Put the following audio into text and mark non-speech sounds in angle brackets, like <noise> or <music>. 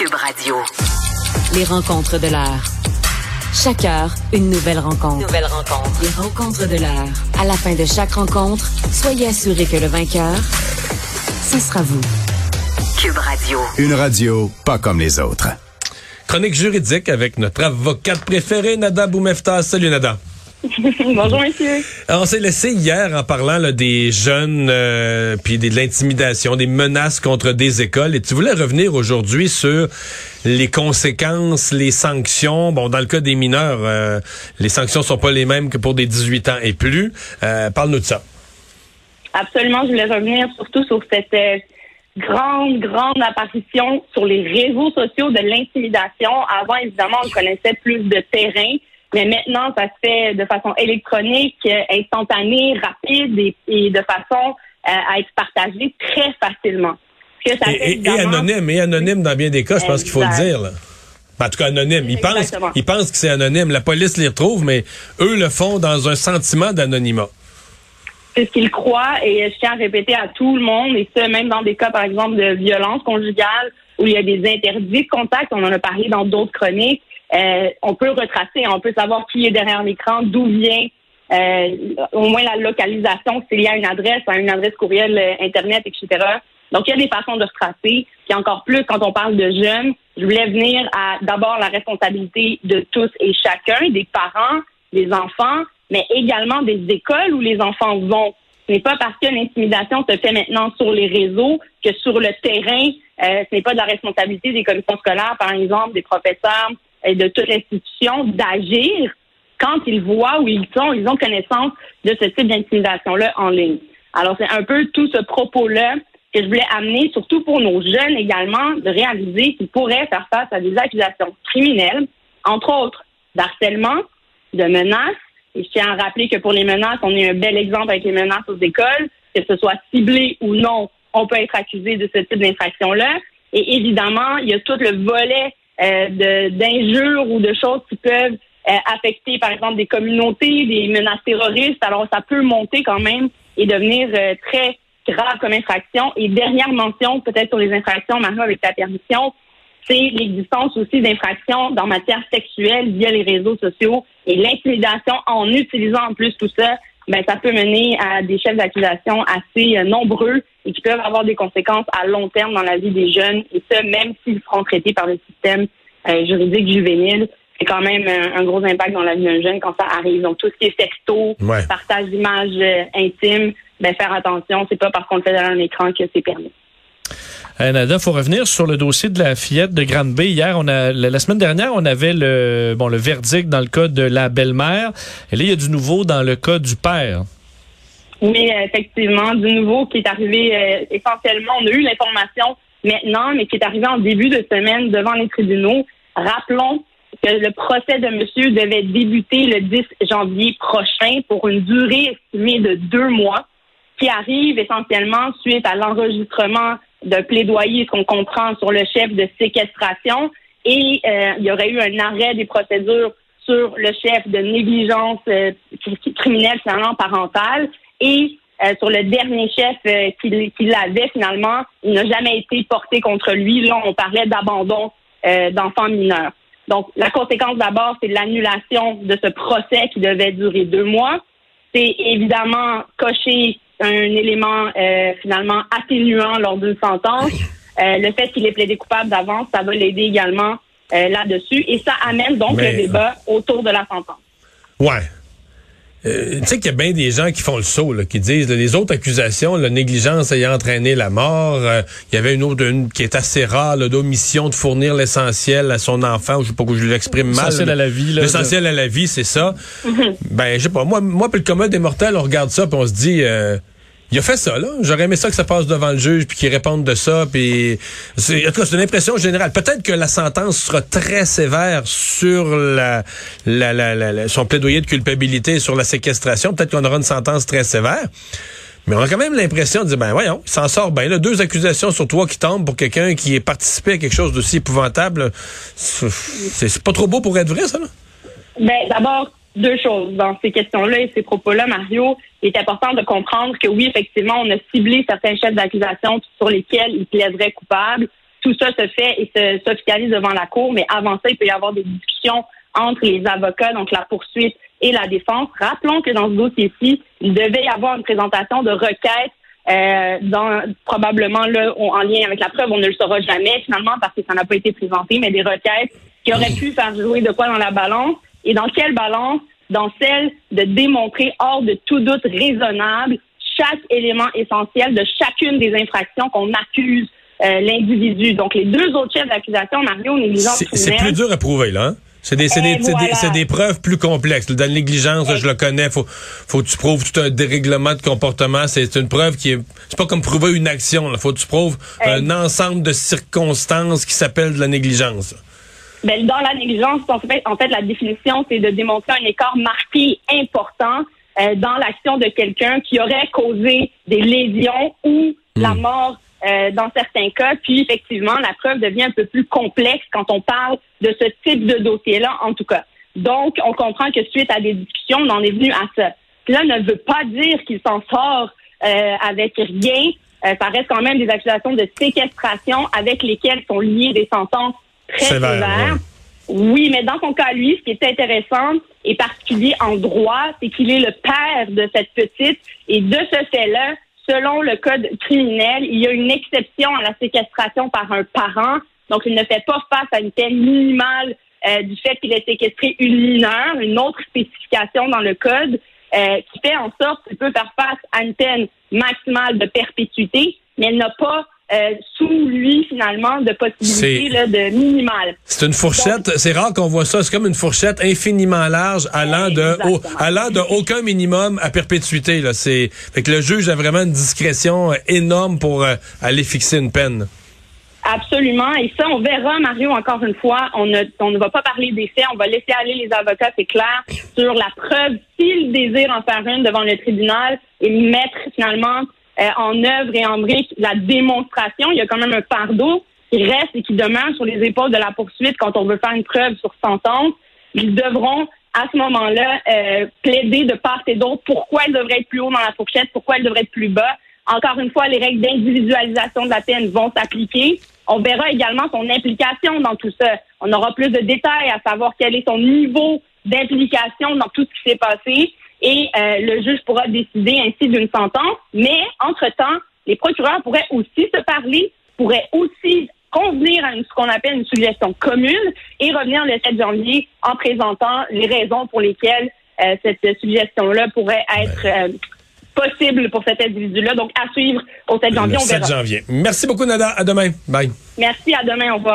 Cube Radio. Les rencontres de l'heure. Chaque heure, une nouvelle rencontre. Nouvelle rencontre. Les rencontres de l'heure. À la fin de chaque rencontre, soyez assurés que le vainqueur, ce sera vous. Cube Radio. Une radio pas comme les autres. Chronique juridique avec notre avocate préférée, Nada Boumefta. Salut Nada. <laughs> Bonjour, monsieur. Alors, on s'est laissé hier en parlant là, des jeunes, euh, puis de l'intimidation, des menaces contre des écoles. Et tu voulais revenir aujourd'hui sur les conséquences, les sanctions. Bon, dans le cas des mineurs, euh, les sanctions sont pas les mêmes que pour des 18 ans et plus. Euh, Parle-nous de ça. Absolument, je voulais revenir surtout sur cette grande, grande apparition sur les réseaux sociaux de l'intimidation. Avant, évidemment, on connaissait plus de terrain, mais maintenant, ça se fait de façon électronique, euh, instantanée, rapide et, et de façon euh, à être partagée très facilement. Ce que ça Et, fait, et- et évidemment, anonyme, et anonyme dans bien des cas, je pense qu'il faut le dire. Là. Ben, En tout cas, anonyme. Ils pensent, ils pensent que c'est anonyme. La police les retrouve, mais eux le font dans un sentiment d'anonymat. c'est ce qu'ils croient et je tiens à répéter à tout le monde, et ça même dans des cas, par exemple, de violence conjugale où il y a des interdits de contact, on en a parlé dans d'autres chroniques, euh, on peut retracer, on peut savoir qui est derrière l'écran, d'où vient euh, au moins la localisation, s'il y a une adresse, hein, une adresse courriel, euh, Internet, etc. Donc, il y a des façons de retracer. Puis encore plus, quand on parle de jeunes, je voulais venir à d'abord la responsabilité de tous et chacun, des parents, des enfants, mais également des écoles où les enfants vont. Ce n'est pas parce que l'intimidation se fait maintenant sur les réseaux que sur le terrain, euh, ce n'est pas de la responsabilité des commissions scolaires, par exemple, des professeurs et de toute l'institution d'agir quand ils voient où ils sont, ils ont connaissance de ce type d'intimidation-là en ligne. Alors, c'est un peu tout ce propos-là que je voulais amener, surtout pour nos jeunes également, de réaliser qu'ils pourraient faire face à des accusations criminelles, entre autres d'harcèlement, de menaces. Et je tiens à rappeler que pour les menaces, on a un bel exemple avec les menaces aux écoles, que ce soit ciblé ou non, on peut être accusé de ce type d'infraction-là. Et évidemment, il y a tout le volet euh, d'injures ou de choses qui peuvent euh, affecter, par exemple, des communautés, des menaces terroristes. Alors, ça peut monter quand même et devenir euh, très grave comme infraction. Et dernière mention, peut-être sur les infractions, Mario, avec ta permission, c'est l'existence aussi d'infractions dans matière sexuelle via les réseaux sociaux et l'intimidation en utilisant en plus tout ça, ben ça peut mener à des chefs d'accusation assez euh, nombreux et qui peuvent avoir des conséquences à long terme dans la vie des jeunes et ça même s'ils seront traités par le système euh, juridique juvénile. C'est quand même un, un gros impact dans la vie d'un jeune quand ça arrive. Donc tout ce qui est sexto, Ouais. partage d'images euh, intimes, ben faire attention, c'est pas parce qu'on le fait derrière un écran que c'est permis. Euh, Nada, faut revenir sur le dossier de la fillette de Grande-Bay. Hier, on a, la, semaine dernière, on avait le, bon, le verdict dans le cas de la belle-mère. Et là, il y a du nouveau dans le cas du père. Oui, effectivement, du nouveau qui est arrivé euh, essentiellement, on a eu l'information maintenant, mais qui est arrivé en début de semaine devant les tribunaux. Rappelons que le procès de monsieur devait débuter le 10 janvier prochain pour une durée estimée de deux mois, qui arrive essentiellement suite à l'enregistrement d'un plaidoyer, ce qu'on comprend sur le chef de séquestration, et euh, il y aurait eu un arrêt des procédures sur le chef de négligence euh, cri- criminelle finalement parentale et euh, sur le dernier chef euh, qu'il finalement, il n'a jamais été porté contre lui. Là, on parlait d'abandon euh, d'enfants mineurs. Donc, la conséquence d'abord, c'est l'annulation de ce procès qui devait durer deux mois. C'est évidemment cocher un élément euh, finalement atténuant lors d'une sentence. Euh, le fait qu'il ait plaidé coupable d'avance, ça va l'aider également euh, là-dessus. Et ça amène donc Mais- le débat autour de la sentence. Ouais. Euh, tu sais qu'il y a bien des gens qui font le saut, là, qui disent là, les autres accusations, la négligence ayant entraîné la mort, euh, il y avait une autre une qui est assez rare, là, d'omission de fournir l'essentiel à son enfant, ou je sais pas que je l'exprime mal. L'essentiel à la vie, là, L'essentiel à la vie, c'est ça. Ben, je sais pas, moi, moi, puis le commun des mortels, on regarde ça, puis on se dit, euh, il a fait ça, là. J'aurais aimé ça que ça passe devant le juge, puis qu'il réponde de ça, puis... En tout cas, c'est une impression générale. Peut-être que la sentence sera très sévère sur la, la, la, la- son plaidoyer de culpabilité sur la séquestration. Peut-être qu'on aura une sentence très sévère. Mais on a quand même l'impression de dire, ben voyons, il s'en sort bien. Là, deux accusations sur toi qui tombent pour quelqu'un qui est participé à quelque chose d'aussi épouvantable. C'est pas trop beau pour être vrai, ça, là? Ben, d'abord, deux choses dans ces questions-là et ces propos-là, Mario. Il est important de comprendre que oui, effectivement, on a ciblé certains chefs d'accusation sur lesquels il plaiderait coupable. tout ça se fait et se- s'officialise devant la Cour, mais avant ça, il peut y avoir des discussions entre les avocats, donc la poursuite et la défense. Rappelons que dans ce dossier-ci, il devait y avoir une présentation de requête euh, dans, probablement là, on- en lien avec la preuve, on ne le saura jamais finalement parce que ça n'a pas été présenté, mais des requêtes qui auraient pu faire jouer de quoi dans la balance et dans quelle balance Dans celle de démontrer hors de tout doute raisonnable chaque élément essentiel de chacune des infractions qu'on accuse euh, l'individu. Donc les deux autres chefs d'accusation, Mario, négligence C'est plus dur à prouver, là. hein? C'est des, preuves plus complexes. Dans la négligence, là, je le connais, faut, faut que tu prouves tout un dérèglement de comportement. C'est une preuve qui est, c'est pas comme prouver une action, là. Faut que tu prouves un ensemble de circonstances qui s'appellent de la négligence. Ben, dans la négligence, en fait, en fait, la définition, c'est de démontrer un écart marqué important euh, dans l'action de quelqu'un qui aurait causé des lésions ou la mort euh, dans certains cas. Puis, effectivement, la preuve devient un peu plus complexe quand on parle de ce type de dossier-là, en tout cas. Donc, on comprend que suite à des discussions, on en est venu à ça. Cela ne veut pas dire qu'il s'en sort euh, avec rien. Euh, ça reste quand même des accusations de séquestration avec lesquelles sont liées des sentences très. Oui, mais dans son cas, lui, ce qui est intéressant et particulier en droit, c'est qu'il est le père de cette petite. Et de ce fait-là, selon le code criminel, il y a une exception à la séquestration par un parent. Donc, il ne fait pas face à une peine minimale euh, du fait qu'il ait séquestré une mineure, une autre spécification dans le code euh, qui fait en sorte qu'il peut faire face à une peine maximale de perpétuité, mais elle n'a pas euh, sous lui finalement de possibilité C'est- là, de minimale. C'est une fourchette, c'est rare qu'on voit ça. C'est comme une fourchette infiniment large allant de, au- allant de aucun minimum à perpétuité, là. C'est, fait que le juge a vraiment une discrétion euh, énorme pour euh, aller fixer une peine. Absolument. Et ça, on verra, Mario, encore une fois. On ne, on ne va pas parler des faits. On va laisser aller les avocats, c'est clair, sur la preuve, s'ils désirent en faire une devant le tribunal et mettre finalement en œuvre et en brique la démonstration. Il y a quand même un fardeau qui reste et qui demeure sur les épaules de la poursuite quand on veut faire une preuve sur sentence. Ils devront, à ce moment-là, euh, plaider de part et d'autre pourquoi elle devrait être plus haut dans la fourchette, pourquoi elle devrait être plus bas. Encore une fois, les règles d'individualisation de la peine vont s'appliquer. On verra également son implication dans tout ça. On aura plus de détails à savoir quel est son niveau d'implication dans tout ce qui s'est passé et euh, le juge pourra décider ainsi d'une sentence. Mais, entre-temps, les procureurs pourraient aussi se parler, pourraient aussi convenir à une- ce qu'on appelle une suggestion commune et revenir le 7 janvier en présentant les raisons pour lesquelles euh, cette suggestion-là pourrait être euh, possible pour cet individu-là. Donc, à suivre au 7 janvier, Le on 7 verra. janvier. Merci beaucoup, Nada. À demain. Bye. Merci, à demain, on va